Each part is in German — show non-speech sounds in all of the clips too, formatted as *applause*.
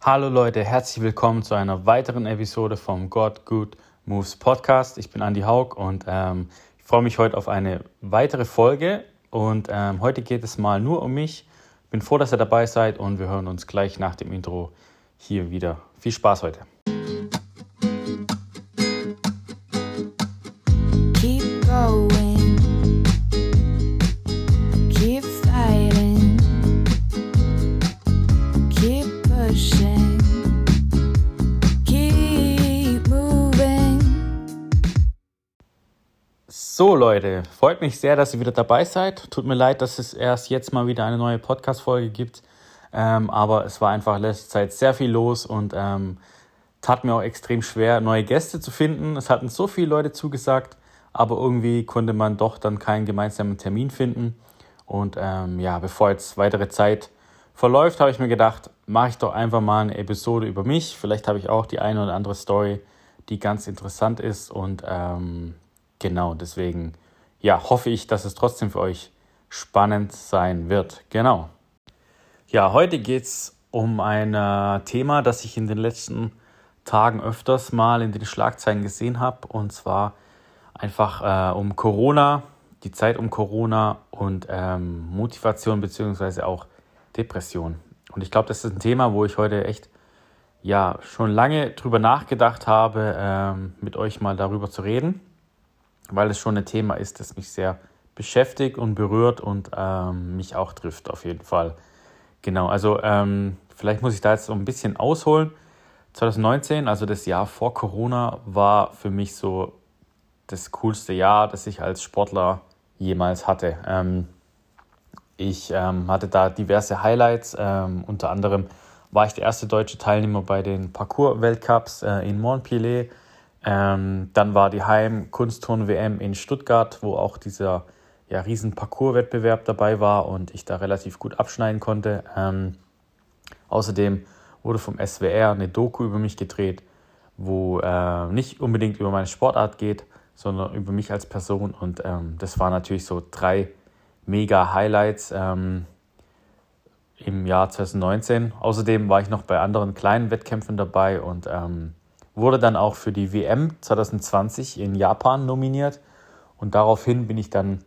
Hallo Leute, herzlich willkommen zu einer weiteren Episode vom God Good Moves Podcast. Ich bin Andy Haug und ähm, ich freue mich heute auf eine weitere Folge. Und ähm, heute geht es mal nur um mich. Bin froh, dass ihr dabei seid und wir hören uns gleich nach dem Intro hier wieder. Viel Spaß heute. Leute, freut mich sehr, dass ihr wieder dabei seid. Tut mir leid, dass es erst jetzt mal wieder eine neue Podcast-Folge gibt. Ähm, aber es war einfach letzte Zeit sehr viel los und ähm, tat mir auch extrem schwer, neue Gäste zu finden. Es hatten so viele Leute zugesagt, aber irgendwie konnte man doch dann keinen gemeinsamen Termin finden. Und ähm, ja, bevor jetzt weitere Zeit verläuft, habe ich mir gedacht, mache ich doch einfach mal eine Episode über mich. Vielleicht habe ich auch die eine oder andere Story, die ganz interessant ist. Und ähm, genau, deswegen ja, hoffe ich, dass es trotzdem für euch spannend sein wird. Genau. Ja, heute geht es um ein äh, Thema, das ich in den letzten Tagen öfters mal in den Schlagzeilen gesehen habe. Und zwar einfach äh, um Corona, die Zeit um Corona und ähm, Motivation beziehungsweise auch Depression. Und ich glaube, das ist ein Thema, wo ich heute echt ja schon lange drüber nachgedacht habe, ähm, mit euch mal darüber zu reden, weil es schon ein Thema ist, das mich sehr beschäftigt und berührt und ähm, mich auch trifft auf jeden Fall. Genau, also ähm, vielleicht muss ich da jetzt so ein bisschen ausholen. 2019, also das Jahr vor Corona, war für mich so das coolste Jahr, das ich als Sportler jemals hatte. Ähm, ich ähm, hatte da diverse Highlights. Ähm, unter anderem war ich der erste deutsche Teilnehmer bei den Parcours-Weltcups äh, in Montpellier. Ähm, dann war die Heim-Kunstturn-WM in Stuttgart, wo auch dieser ja, riesen Parcours-Wettbewerb dabei war und ich da relativ gut abschneiden konnte. Ähm, außerdem wurde vom SWR eine Doku über mich gedreht, wo äh, nicht unbedingt über meine Sportart geht, sondern über mich als Person. Und ähm, das waren natürlich so drei mega Highlights ähm, im Jahr 2019. Außerdem war ich noch bei anderen kleinen Wettkämpfen dabei und ähm, wurde dann auch für die WM 2020 in Japan nominiert. Und daraufhin bin ich dann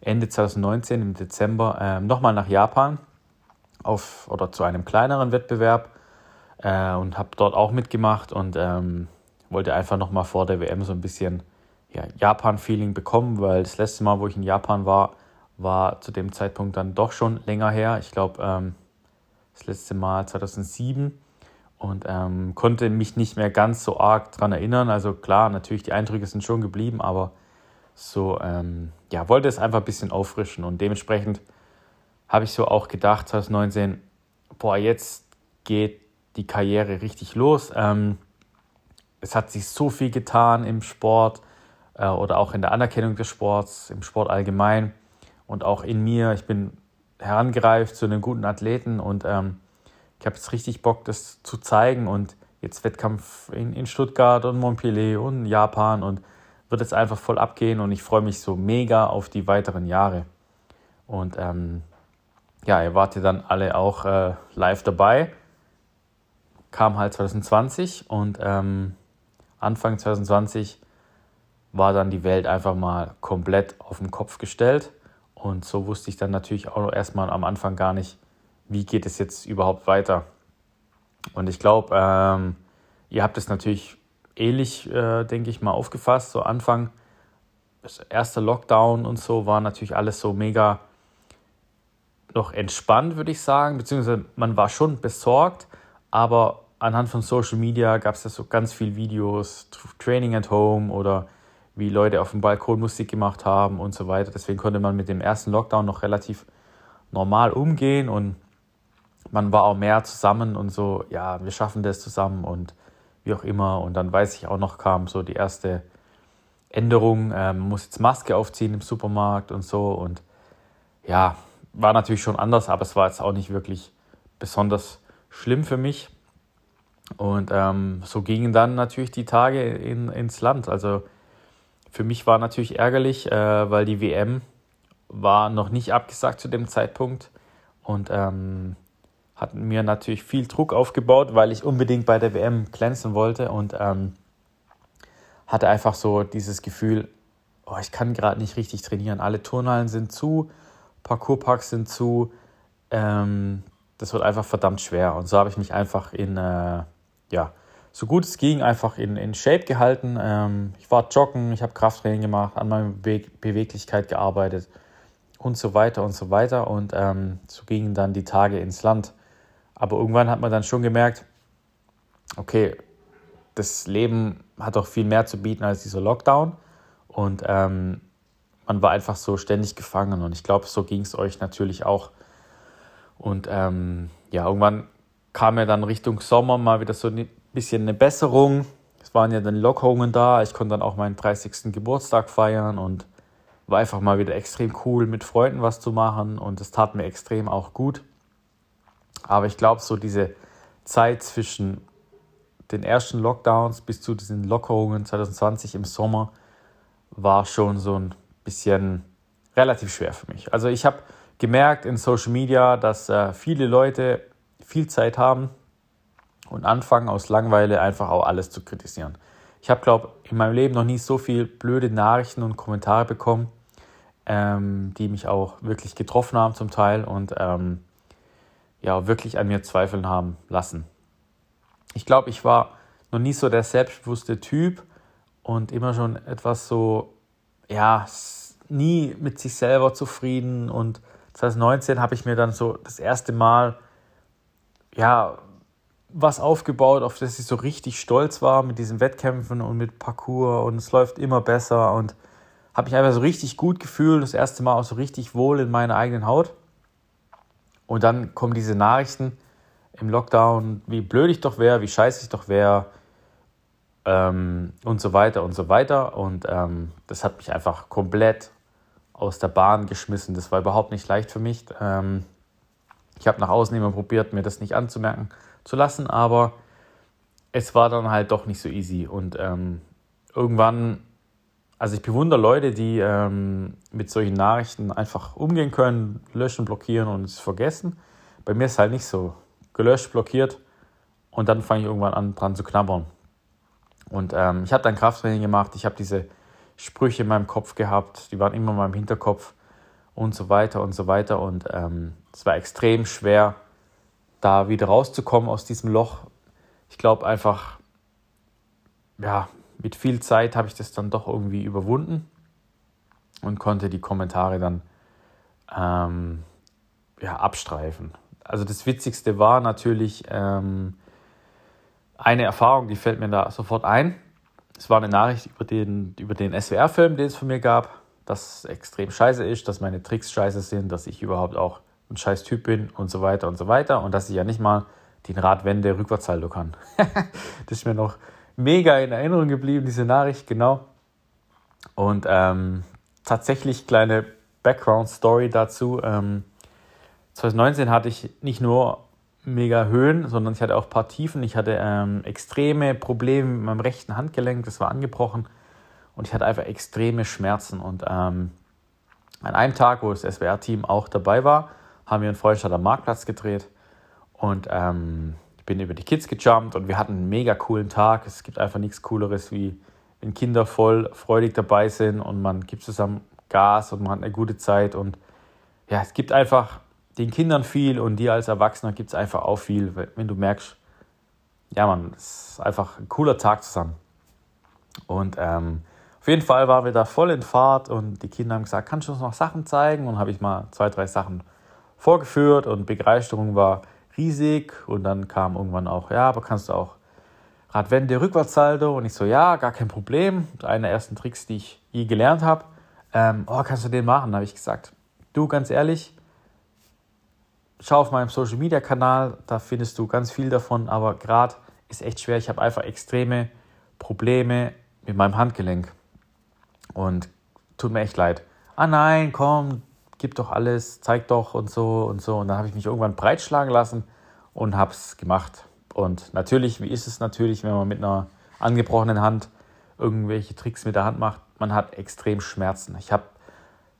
Ende 2019 im Dezember äh, nochmal nach Japan auf oder zu einem kleineren Wettbewerb äh, und habe dort auch mitgemacht und ähm, wollte einfach nochmal vor der WM so ein bisschen ja, Japan-Feeling bekommen, weil das letzte Mal, wo ich in Japan war, war zu dem Zeitpunkt dann doch schon länger her. Ich glaube, ähm, das letzte Mal 2007 und ähm, konnte mich nicht mehr ganz so arg daran erinnern. Also klar, natürlich die Eindrücke sind schon geblieben, aber so, ähm, ja, wollte es einfach ein bisschen auffrischen und dementsprechend habe ich so auch gedacht, 2019, boah, jetzt geht die Karriere richtig los. Ähm, es hat sich so viel getan im Sport äh, oder auch in der Anerkennung des Sports, im Sport allgemein und auch in mir. Ich bin herangereift zu einem guten Athleten und ähm, ich habe jetzt richtig Bock, das zu zeigen und jetzt Wettkampf in, in Stuttgart und Montpellier und Japan und wird jetzt einfach voll abgehen und ich freue mich so mega auf die weiteren Jahre. Und ähm, ja, ihr wart ja dann alle auch äh, live dabei. Kam halt 2020 und ähm, Anfang 2020 war dann die Welt einfach mal komplett auf den Kopf gestellt. Und so wusste ich dann natürlich auch erstmal am Anfang gar nicht, wie geht es jetzt überhaupt weiter. Und ich glaube, ähm, ihr habt es natürlich ähnlich, äh, denke ich mal, aufgefasst. So Anfang, das erste Lockdown und so war natürlich alles so mega noch entspannt, würde ich sagen, beziehungsweise man war schon besorgt, aber anhand von Social Media gab es ja so ganz viele Videos, Training at Home oder wie Leute auf dem Balkon Musik gemacht haben und so weiter. Deswegen konnte man mit dem ersten Lockdown noch relativ normal umgehen und man war auch mehr zusammen und so, ja, wir schaffen das zusammen und wie auch immer. Und dann weiß ich auch noch, kam so die erste Änderung, äh, muss jetzt Maske aufziehen im Supermarkt und so. Und ja, war natürlich schon anders, aber es war jetzt auch nicht wirklich besonders schlimm für mich. Und ähm, so gingen dann natürlich die Tage in, ins Land. Also für mich war natürlich ärgerlich, äh, weil die WM war noch nicht abgesagt zu dem Zeitpunkt. Und ähm, hat mir natürlich viel Druck aufgebaut, weil ich unbedingt bei der WM glänzen wollte und ähm, hatte einfach so dieses Gefühl, oh, ich kann gerade nicht richtig trainieren. Alle Turnhallen sind zu, Parkourparks sind zu. Ähm, das wird einfach verdammt schwer. Und so habe ich mich einfach in, äh, ja, so gut es ging, einfach in, in Shape gehalten. Ähm, ich war joggen, ich habe Krafttraining gemacht, an meiner Be Beweglichkeit gearbeitet und so weiter und so weiter. Und ähm, so gingen dann die Tage ins Land. Aber irgendwann hat man dann schon gemerkt, okay, das Leben hat doch viel mehr zu bieten als dieser Lockdown. Und ähm, man war einfach so ständig gefangen. Und ich glaube, so ging es euch natürlich auch. Und ähm, ja, irgendwann kam ja dann Richtung Sommer mal wieder so ein bisschen eine Besserung. Es waren ja dann Lockerungen da. Ich konnte dann auch meinen 30. Geburtstag feiern und war einfach mal wieder extrem cool, mit Freunden was zu machen. Und es tat mir extrem auch gut. Aber ich glaube, so diese Zeit zwischen den ersten Lockdowns bis zu diesen Lockerungen 2020 im Sommer war schon so ein bisschen relativ schwer für mich. Also ich habe gemerkt in Social Media, dass äh, viele Leute viel Zeit haben und anfangen aus Langeweile einfach auch alles zu kritisieren. Ich habe, glaube in meinem Leben noch nie so viel blöde Nachrichten und Kommentare bekommen, ähm, die mich auch wirklich getroffen haben zum Teil und ähm, ja, wirklich an mir zweifeln haben lassen. Ich glaube, ich war noch nie so der selbstbewusste Typ und immer schon etwas so, ja, nie mit sich selber zufrieden. Und 2019 habe ich mir dann so das erste Mal, ja, was aufgebaut, auf das ich so richtig stolz war mit diesen Wettkämpfen und mit Parcours und es läuft immer besser und habe mich einfach so richtig gut gefühlt, das erste Mal auch so richtig wohl in meiner eigenen Haut. Und dann kommen diese Nachrichten im Lockdown, wie blöd ich doch wäre, wie scheiße ich doch wäre ähm, und so weiter und so weiter. Und ähm, das hat mich einfach komplett aus der Bahn geschmissen. Das war überhaupt nicht leicht für mich. Ähm, ich habe nach außen immer probiert, mir das nicht anzumerken zu lassen, aber es war dann halt doch nicht so easy. Und ähm, irgendwann also ich bewundere Leute, die ähm, mit solchen Nachrichten einfach umgehen können, löschen, blockieren und es vergessen. Bei mir ist es halt nicht so. Gelöscht, blockiert und dann fange ich irgendwann an dran zu knabbern. Und ähm, ich habe dann Krafttraining gemacht, ich habe diese Sprüche in meinem Kopf gehabt, die waren immer in meinem Hinterkopf und so weiter und so weiter. Und ähm, es war extrem schwer, da wieder rauszukommen aus diesem Loch. Ich glaube einfach, ja, mit viel Zeit habe ich das dann doch irgendwie überwunden und konnte die Kommentare dann ähm, ja, abstreifen. Also das Witzigste war natürlich ähm, eine Erfahrung, die fällt mir da sofort ein. Es war eine Nachricht über den, über den SWR-Film, den es von mir gab, dass es extrem scheiße ist, dass meine Tricks scheiße sind, dass ich überhaupt auch ein scheiß Typ bin und so weiter und so weiter und dass ich ja nicht mal den Radwende Rückwärtssalto kann. *laughs* das ist mir noch mega in Erinnerung geblieben, diese Nachricht, genau. Und ähm, tatsächlich kleine Background-Story dazu. Ähm, 2019 hatte ich nicht nur mega Höhen, sondern ich hatte auch ein paar Tiefen. Ich hatte ähm, extreme Probleme mit meinem rechten Handgelenk, das war angebrochen. Und ich hatte einfach extreme Schmerzen. Und ähm, an einem Tag, wo das SWR-Team auch dabei war, haben wir in Freustadt am Marktplatz gedreht. Und ähm, bin über die Kids gejumpt und wir hatten einen mega coolen Tag. Es gibt einfach nichts Cooleres, wie wenn Kinder voll freudig dabei sind und man gibt zusammen Gas und man hat eine gute Zeit. Und ja, es gibt einfach den Kindern viel und dir als Erwachsener gibt es einfach auch viel, wenn du merkst, ja man, es ist einfach ein cooler Tag zusammen. Und ähm, auf jeden Fall waren wir da voll in Fahrt und die Kinder haben gesagt, kannst du uns noch Sachen zeigen? Und habe ich mal zwei, drei Sachen vorgeführt und Begeisterung war riesig. Und dann kam irgendwann auch, ja, aber kannst du auch Radwende, Rückwärtssalto? Und ich so, ja, gar kein Problem. Einer der ersten Tricks, die ich je gelernt habe. Ähm, oh, kannst du den machen? habe ich gesagt. Du, ganz ehrlich, schau auf meinem Social Media Kanal, da findest du ganz viel davon, aber gerade ist echt schwer. Ich habe einfach extreme Probleme mit meinem Handgelenk. Und tut mir echt leid. Ah nein, komm, gib doch alles, zeig doch und so und so. Und dann habe ich mich irgendwann breitschlagen lassen und habe es gemacht. Und natürlich, wie ist es natürlich, wenn man mit einer angebrochenen Hand irgendwelche Tricks mit der Hand macht? Man hat extrem Schmerzen. Ich habe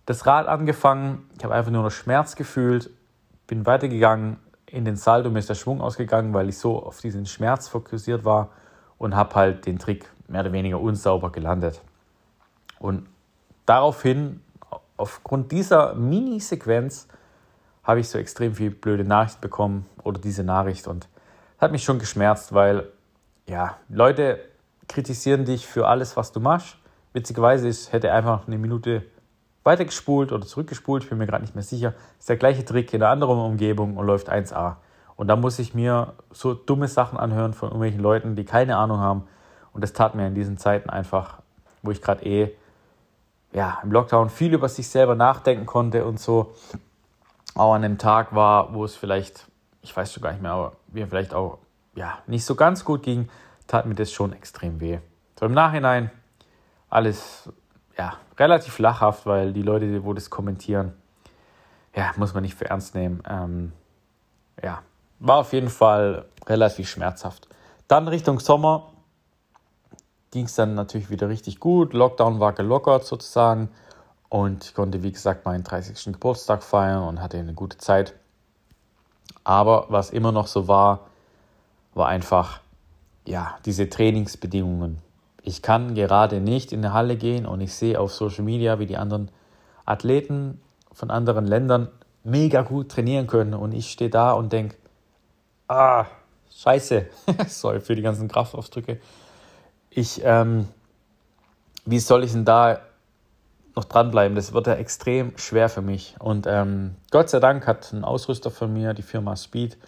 das Rad angefangen, ich habe einfach nur noch Schmerz gefühlt, bin weitergegangen, in den Saldo, mir ist der Schwung ausgegangen, weil ich so auf diesen Schmerz fokussiert war und habe halt den Trick mehr oder weniger unsauber gelandet. Und daraufhin, aufgrund dieser Mini-Sequenz, habe ich so extrem viel blöde Nachricht bekommen oder diese Nachricht und hat mich schon geschmerzt, weil ja, Leute kritisieren dich für alles, was du machst. Witzigerweise ist, hätte einfach eine Minute weitergespult oder zurückgespult, ich bin mir gerade nicht mehr sicher. Ist der gleiche Trick in einer anderen Umgebung und läuft 1A. Und da muss ich mir so dumme Sachen anhören von irgendwelchen Leuten, die keine Ahnung haben. Und das tat mir in diesen Zeiten einfach, wo ich gerade eh ja, im Lockdown viel über sich selber nachdenken konnte und so. Auch an einem Tag war, wo es vielleicht, ich weiß schon gar nicht mehr, aber mir vielleicht auch ja, nicht so ganz gut ging, tat mir das schon extrem weh. So im Nachhinein alles ja, relativ lachhaft, weil die Leute, wo das kommentieren, ja, muss man nicht für ernst nehmen. Ähm, ja, war auf jeden Fall relativ schmerzhaft. Dann Richtung Sommer ging es dann natürlich wieder richtig gut. Lockdown war gelockert sozusagen und ich konnte, wie gesagt, meinen 30. Geburtstag feiern und hatte eine gute Zeit. Aber was immer noch so war, war einfach, ja, diese Trainingsbedingungen ich kann gerade nicht in eine Halle gehen und ich sehe auf Social Media, wie die anderen Athleten von anderen Ländern mega gut trainieren können und ich stehe da und denke, ah, scheiße, *laughs* sorry für die ganzen Kraftausdrücke. Ich, ähm, wie soll ich denn da noch dranbleiben? Das wird ja extrem schwer für mich. Und ähm, Gott sei Dank hat ein Ausrüster von mir, die Firma Speed,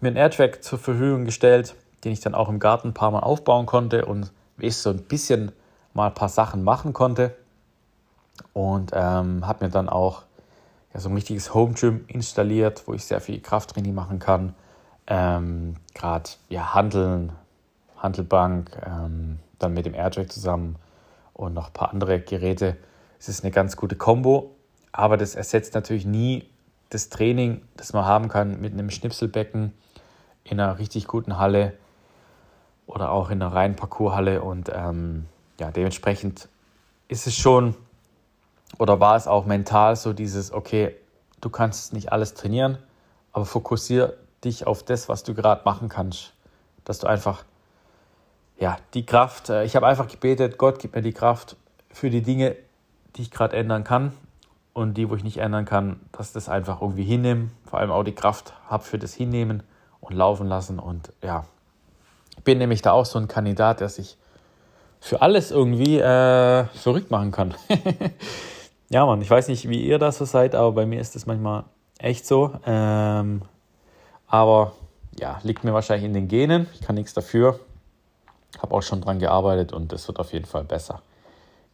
mir einen Airtrack zur Verfügung gestellt, den ich dann auch im Garten ein paar Mal aufbauen konnte und ich so ein bisschen mal ein paar Sachen machen konnte. Und ähm, habe mir dann auch ja, so ein richtiges Home Gym installiert, wo ich sehr viel Krafttraining machen kann. Ähm, Gerade ja, Handeln, Handelbank, ähm, dann mit dem AirTrack zusammen und noch ein paar andere Geräte. Es ist eine ganz gute Kombo, aber das ersetzt natürlich nie das Training, das man haben kann mit einem Schnipselbecken in einer richtig guten Halle oder auch in einer reinen Parcourshalle. Und ähm, ja, dementsprechend ist es schon oder war es auch mental so dieses, okay, du kannst nicht alles trainieren, aber fokussiere dich auf das, was du gerade machen kannst. Dass du einfach, ja, die Kraft, äh, ich habe einfach gebetet, Gott gib mir die Kraft für die Dinge, die ich gerade ändern kann und die, wo ich nicht ändern kann, dass das einfach irgendwie hinnehmen, vor allem auch die Kraft habe für das Hinnehmen und laufen lassen und ja, bin nämlich da auch so ein Kandidat, der sich für alles irgendwie äh, verrückt machen kann. *laughs* ja, Mann, ich weiß nicht, wie ihr das so seid, aber bei mir ist das manchmal echt so. Ähm, aber ja, liegt mir wahrscheinlich in den Genen. Ich kann nichts dafür. Habe auch schon dran gearbeitet und es wird auf jeden Fall besser.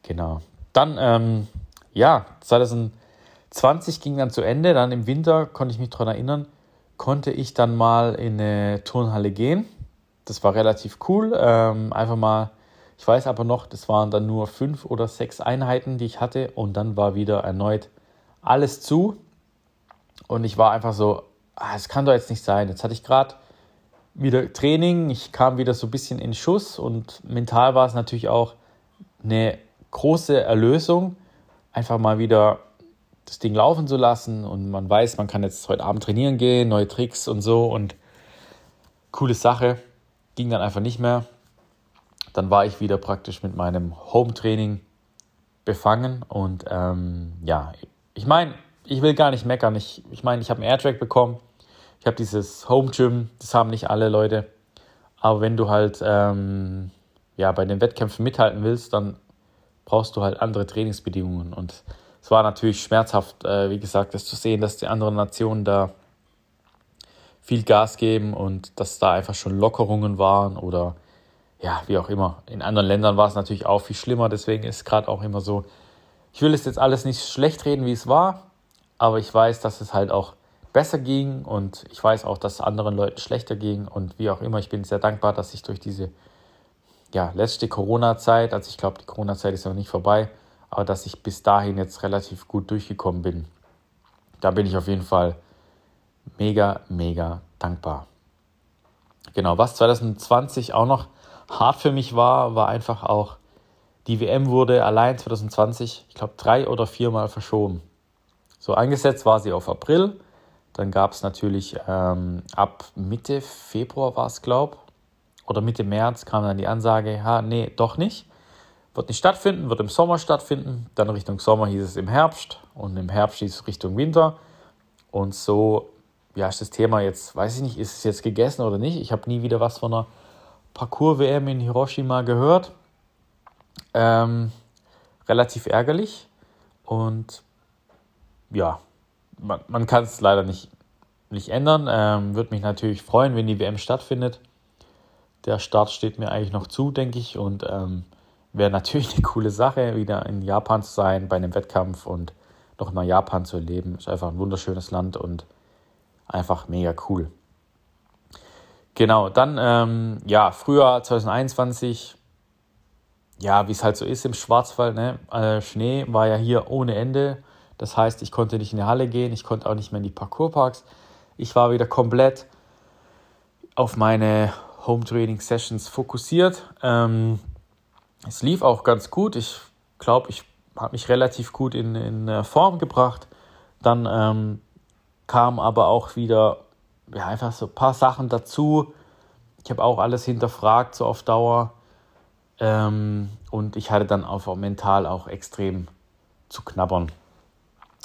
Genau. Dann, ähm, ja, 2020 ging dann zu Ende. Dann im Winter konnte ich mich daran erinnern, konnte ich dann mal in eine Turnhalle gehen das war relativ cool. Ähm, einfach mal, ich weiß aber noch, das waren dann nur fünf oder sechs Einheiten, die ich hatte und dann war wieder erneut alles zu. Und ich war einfach so, ah, es kann doch jetzt nicht sein. Jetzt hatte ich gerade wieder Training, ich kam wieder so ein bisschen in Schuss und mental war es natürlich auch eine große Erlösung, einfach mal wieder das Ding laufen zu lassen und man weiß, man kann jetzt heute Abend trainieren gehen, neue Tricks und so und coole Sache ging dann einfach nicht mehr. Dann war ich wieder praktisch mit meinem Home-Training befangen und ähm, ja, ich meine, ich will gar nicht meckern. Ich meine, ich, mein, ich habe einen Airtrack bekommen. Ich habe dieses Home Gym, das haben nicht alle Leute. Aber wenn du halt ähm, ja, bei den Wettkämpfen mithalten willst, dann brauchst du halt andere Trainingsbedingungen. Und es war natürlich schmerzhaft, äh, wie gesagt, das zu sehen, dass die anderen Nationen da viel Gas geben und dass da einfach schon Lockerungen waren oder ja, wie auch immer. In anderen Ländern war es natürlich auch viel schlimmer, deswegen ist gerade auch immer so, ich will es jetzt alles nicht schlecht reden, wie es war, aber ich weiß, dass es halt auch besser ging und ich weiß auch, dass anderen Leuten schlechter ging und wie auch immer, ich bin sehr dankbar, dass ich durch diese ja, letzte Corona-Zeit, also ich glaube, die Corona-Zeit ist noch nicht vorbei, aber dass ich bis dahin jetzt relativ gut durchgekommen bin. Da bin ich auf jeden Fall mega, mega dankbar. Genau, was 2020 auch noch hart für mich war, war einfach auch, die WM wurde allein 2020, ich glaube, drei oder viermal verschoben. So angesetzt war sie auf April, Dann gab es natürlich ähm, ab Mitte Februar war es, glaube oder Mitte März kam dann die Ansage, ha, nee, doch nicht. Wird nicht stattfinden, wird im Sommer stattfinden. Dann Richtung Sommer hieß es im Herbst und im Herbst hieß es Richtung Winter. Und so, ja, ist das Thema jetzt, weiß ich nicht, ist es jetzt gegessen oder nicht. Ich habe nie wieder was von einer Parcours-WM in Hiroshima gehört. Ähm, relativ ärgerlich. Und ja, man, man kann es leider nicht, nicht ändern. Ähm, Würde mich natürlich freuen, wenn die WM stattfindet. Der Start steht mir eigentlich noch zu, denke ich. Und ähm, wäre natürlich eine coole Sache, wieder in Japan zu sein bei einem Wettkampf und noch mal Japan zu erleben. Ist einfach ein wunderschönes Land und einfach mega cool. Genau, dann, ähm, ja, Frühjahr 2021, ja, wie es halt so ist im Schwarzwald, ne? Äh, Schnee war ja hier ohne Ende. Das heißt, ich konnte nicht in die Halle gehen, ich konnte auch nicht mehr in die Parkourparks. Ich war wieder komplett auf meine Home Training Sessions fokussiert. Ähm, es lief auch ganz gut. Ich glaube, ich habe mich relativ gut in, in äh, Form gebracht. Dann ähm, kamen aber auch wieder ja, einfach so ein paar Sachen dazu. Ich habe auch alles hinterfragt, so auf Dauer. Ähm, und ich hatte dann auch mental auch extrem zu knabbern.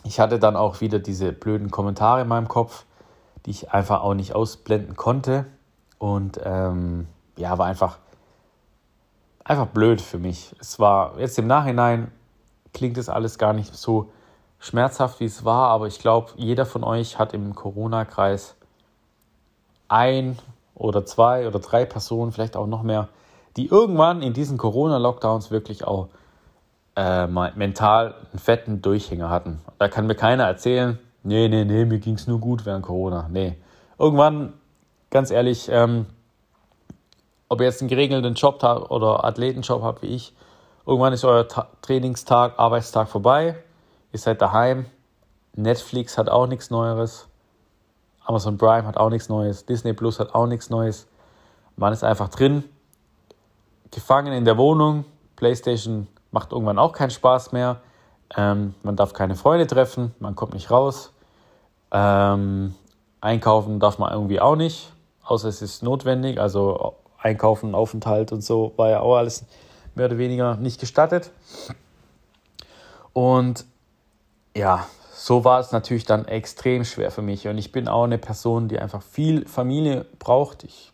Ich hatte dann auch wieder diese blöden Kommentare in meinem Kopf, die ich einfach auch nicht ausblenden konnte. Und ähm, ja, war einfach, einfach blöd für mich. Es war jetzt im Nachhinein klingt es alles gar nicht so schmerzhaft, wie es war, aber ich glaube, jeder von euch hat im Corona-Kreis ein oder zwei oder drei Personen, vielleicht auch noch mehr, die irgendwann in diesen Corona-Lockdowns wirklich auch äh, mental einen fetten Durchhänger hatten. Da kann mir keiner erzählen, nee, nee, nee, mir ging es nur gut während Corona. Nee. Irgendwann ganz ehrlich, ähm, ob ihr jetzt einen geregelten Job habt oder Athletenjob habt wie ich, irgendwann ist euer Ta Trainingstag, Arbeitstag vorbei, ihr seid daheim, Netflix hat auch nichts Neues, Amazon Prime hat auch nichts Neues, Disney Plus hat auch nichts Neues. Man ist einfach drin, gefangen in der Wohnung, PlayStation macht irgendwann auch keinen Spaß mehr, ähm, man darf keine Freunde treffen, man kommt nicht raus, ähm, einkaufen darf man irgendwie auch nicht, außer es ist notwendig. Also Einkaufen, Aufenthalt und so war ja auch alles mehr oder weniger nicht gestattet. Und ja, so war es natürlich dann extrem schwer für mich. Und ich bin auch eine Person, die einfach viel Familie braucht. Ich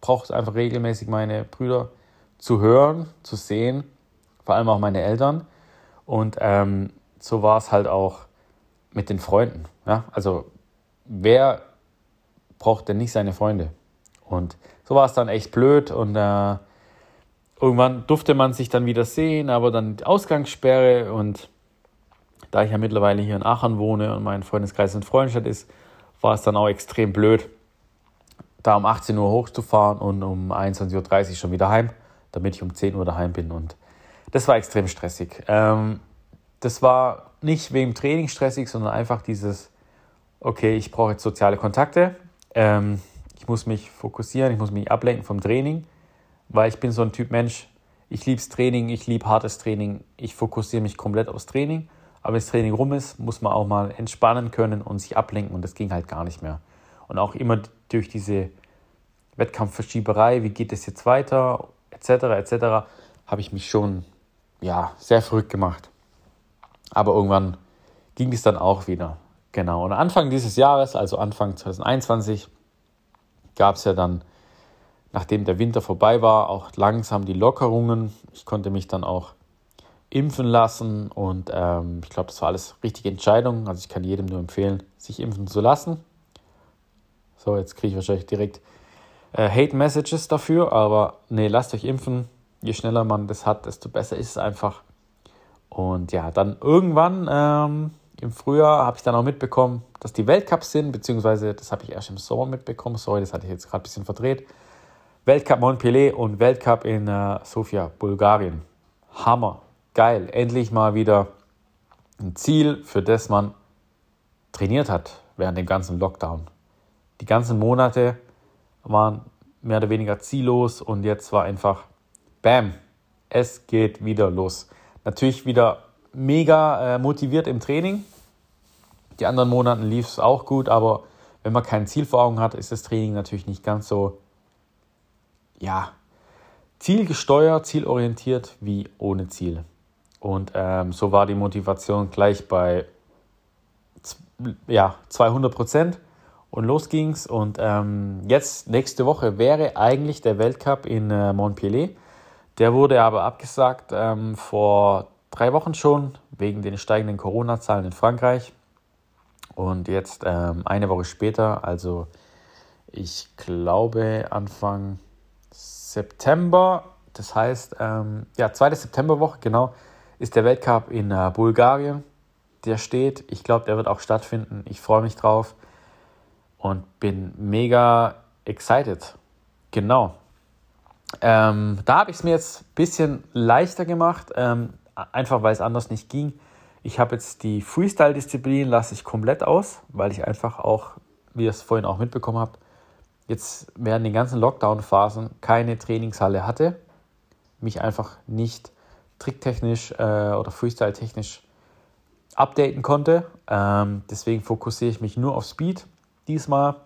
brauche einfach regelmäßig meine Brüder zu hören, zu sehen, vor allem auch meine Eltern. Und ähm, so war es halt auch mit den Freunden. Ja? Also wer braucht denn nicht seine Freunde? Und so war es dann echt blöd und äh, irgendwann durfte man sich dann wieder sehen, aber dann die Ausgangssperre und da ich ja mittlerweile hier in Aachen wohne und mein Freundeskreis in Freudenstadt ist, war es dann auch extrem blöd, da um 18 Uhr hochzufahren und um 21.30 Uhr schon wieder heim, damit ich um 10 Uhr daheim bin. Und das war extrem stressig. Ähm, das war nicht wegen Training stressig, sondern einfach dieses, okay, ich brauche jetzt soziale Kontakte. Ähm, ich muss mich fokussieren, ich muss mich ablenken vom Training, weil ich bin so ein Typ Mensch, ich liebe Training, ich liebe hartes Training, ich fokussiere mich komplett aufs Training. Aber wenn das Training rum ist, muss man auch mal entspannen können und sich ablenken und das ging halt gar nicht mehr. Und auch immer durch diese Wettkampfverschieberei, wie geht es jetzt weiter, etc., etc., habe ich mich schon ja, sehr verrückt gemacht. Aber irgendwann ging es dann auch wieder. Genau. Und Anfang dieses Jahres, also Anfang 2021, gab es ja dann, nachdem der Winter vorbei war, auch langsam die Lockerungen. Ich konnte mich dann auch impfen lassen und ähm, ich glaube, das war alles richtige Entscheidung. Also ich kann jedem nur empfehlen, sich impfen zu lassen. So, jetzt kriege ich wahrscheinlich direkt äh, Hate-Messages dafür, aber nee, lasst euch impfen. Je schneller man das hat, desto besser ist es einfach. Und ja, dann irgendwann ähm, im Frühjahr habe ich dann auch mitbekommen, dass die Weltcups sind, beziehungsweise das habe ich erst im Sommer mitbekommen. Sorry, das hatte ich jetzt gerade ein bisschen verdreht. Weltcup Montpellier und Weltcup in äh, Sofia, Bulgarien. Hammer, geil. Endlich mal wieder ein Ziel, für das man trainiert hat während dem ganzen Lockdown. Die ganzen Monate waren mehr oder weniger ziellos und jetzt war einfach, bam, es geht wieder los. Natürlich wieder mega äh, motiviert im Training. Die anderen Monate lief es auch gut, aber wenn man kein Ziel vor Augen hat, ist das Training natürlich nicht ganz so, ja, zielgesteuert, zielorientiert wie ohne Ziel. Und ähm, so war die Motivation gleich bei ja, 200 Prozent und los ging's. Und ähm, jetzt, nächste Woche, wäre eigentlich der Weltcup in äh, Montpellier. Der wurde aber abgesagt ähm, vor drei Wochen schon, wegen den steigenden Corona-Zahlen in Frankreich. Und jetzt ähm, eine Woche später, also ich glaube Anfang September, das heißt, ähm, ja, zweite Septemberwoche, genau, ist der Weltcup in äh, Bulgarien. Der steht. Ich glaube, der wird auch stattfinden. Ich freue mich drauf und bin mega excited. Genau. Ähm, da habe ich es mir jetzt ein bisschen leichter gemacht, ähm, einfach weil es anders nicht ging. Ich habe jetzt die Freestyle-Disziplin lasse ich komplett aus, weil ich einfach auch, wie ihr es vorhin auch mitbekommen habt, jetzt während den ganzen Lockdown-Phasen keine Trainingshalle hatte, mich einfach nicht tricktechnisch äh, oder Freestyle-technisch updaten konnte. Ähm, deswegen fokussiere ich mich nur auf Speed diesmal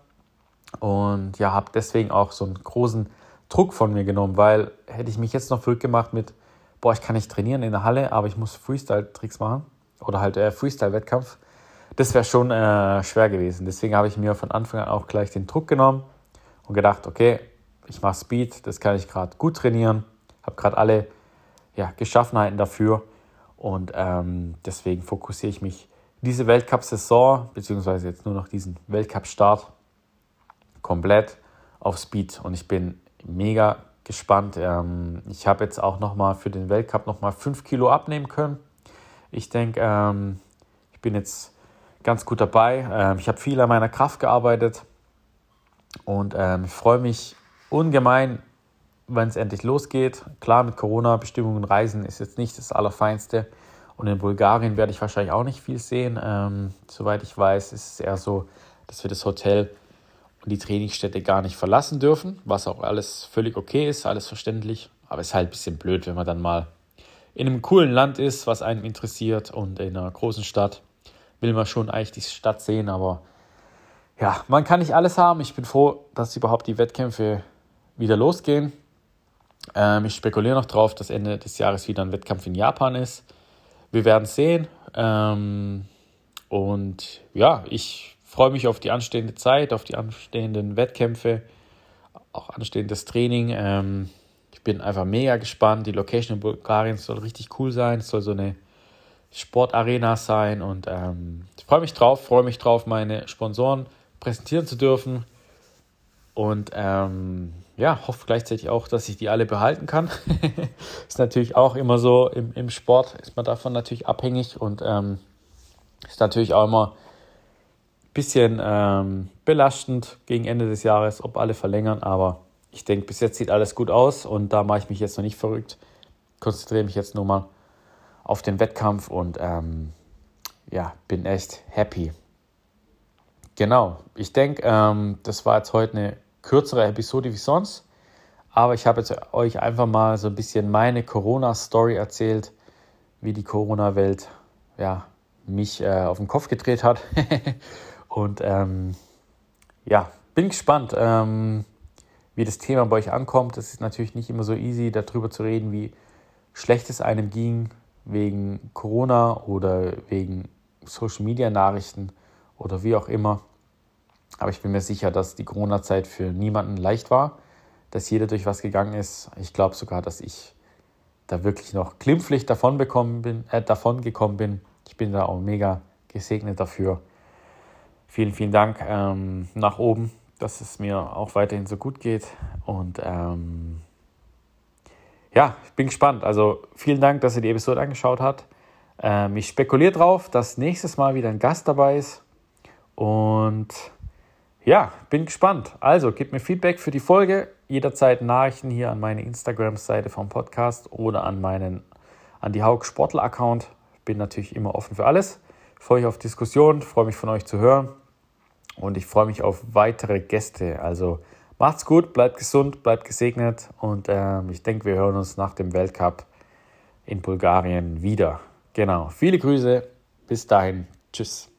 und ja, habe deswegen auch so einen großen Druck von mir genommen, weil hätte ich mich jetzt noch verrückt gemacht mit, boah, ich kann nicht trainieren in der Halle, aber ich muss Freestyle-Tricks machen oder halt äh, Freestyle-Wettkampf, das wäre schon äh, schwer gewesen. Deswegen habe ich mir von Anfang an auch gleich den Druck genommen und gedacht, okay, ich mache Speed, das kann ich gerade gut trainieren, habe gerade alle ja, Geschaffenheiten dafür und ähm, deswegen fokussiere ich mich diese Weltcup-Saison, beziehungsweise jetzt nur noch diesen Weltcup-Start, komplett auf Speed. Und ich bin mega gespannt. Ähm, ich habe jetzt auch nochmal für den Weltcup nochmal 5 Kilo abnehmen können. Ich denke, ähm, ich bin jetzt ganz gut dabei. Ähm, ich habe viel an meiner Kraft gearbeitet und ähm, ich freue mich ungemein, wenn es endlich losgeht. Klar, mit Corona-Bestimmungen reisen ist jetzt nicht das Allerfeinste. Und in Bulgarien werde ich wahrscheinlich auch nicht viel sehen. Ähm, soweit ich weiß, ist es eher so, dass wir das Hotel die Trainingsstätte gar nicht verlassen dürfen, was auch alles völlig okay ist, alles verständlich. Aber es ist halt ein bisschen blöd, wenn man dann mal in einem coolen Land ist, was einen interessiert und in einer großen Stadt will man schon eigentlich die Stadt sehen, aber ja, man kann nicht alles haben. Ich bin froh, dass überhaupt die Wettkämpfe wieder losgehen. Ähm, ich spekuliere noch drauf, dass Ende des Jahres wieder ein Wettkampf in Japan ist. Wir werden sehen. Ähm, und ja, ich freue mich auf die anstehende Zeit, auf die anstehenden Wettkämpfe, auch anstehendes Training. Ähm, ich bin einfach mega gespannt. Die Location in Bulgarien soll richtig cool sein. Es soll so eine Sportarena sein und ähm, ich freue mich drauf, freue mich drauf, meine Sponsoren präsentieren zu dürfen und ähm, ja, hoffe gleichzeitig auch, dass ich die alle behalten kann. *laughs* ist natürlich auch immer so, im, im Sport ist man davon natürlich abhängig und ähm, ist natürlich auch immer bisschen ähm, belastend gegen Ende des Jahres, ob alle verlängern, aber ich denke, bis jetzt sieht alles gut aus und da mache ich mich jetzt noch nicht verrückt. Konzentriere mich jetzt nur mal auf den Wettkampf und ähm, ja, bin echt happy. Genau, ich denke, ähm, das war jetzt heute eine kürzere Episode wie sonst. Aber ich habe jetzt euch einfach mal so ein bisschen meine Corona-Story erzählt, wie die Corona-Welt ja, mich äh, auf den Kopf gedreht hat. *laughs* Und ähm, ja, bin gespannt, ähm, wie das Thema bei euch ankommt. Es ist natürlich nicht immer so easy, darüber zu reden, wie schlecht es einem ging wegen Corona oder wegen Social-Media-Nachrichten oder wie auch immer. Aber ich bin mir sicher, dass die Corona-Zeit für niemanden leicht war, dass jeder durch was gegangen ist. Ich glaube sogar, dass ich da wirklich noch glimpflich davon, bekommen bin, äh, davon gekommen bin. Ich bin da auch mega gesegnet dafür. Vielen, vielen Dank ähm, nach oben, dass es mir auch weiterhin so gut geht. Und ähm, ja, ich bin gespannt. Also vielen Dank, dass ihr die Episode angeschaut habt. Ähm, ich spekuliere drauf, dass nächstes Mal wieder ein Gast dabei ist. Und ja, bin gespannt. Also, gebt mir Feedback für die Folge. Jederzeit Nachrichten hier an meine Instagram-Seite vom Podcast oder an meinen an die Haug Sportler-Account. Bin natürlich immer offen für alles. freue mich auf Diskussionen, freue mich von euch zu hören und ich freue mich auf weitere Gäste. Also macht's gut, bleibt gesund, bleibt gesegnet und ähm, ich denke, wir hören uns nach dem Weltcup in Bulgarien wieder. Genau. Viele Grüße. Bis dahin. Tschüss.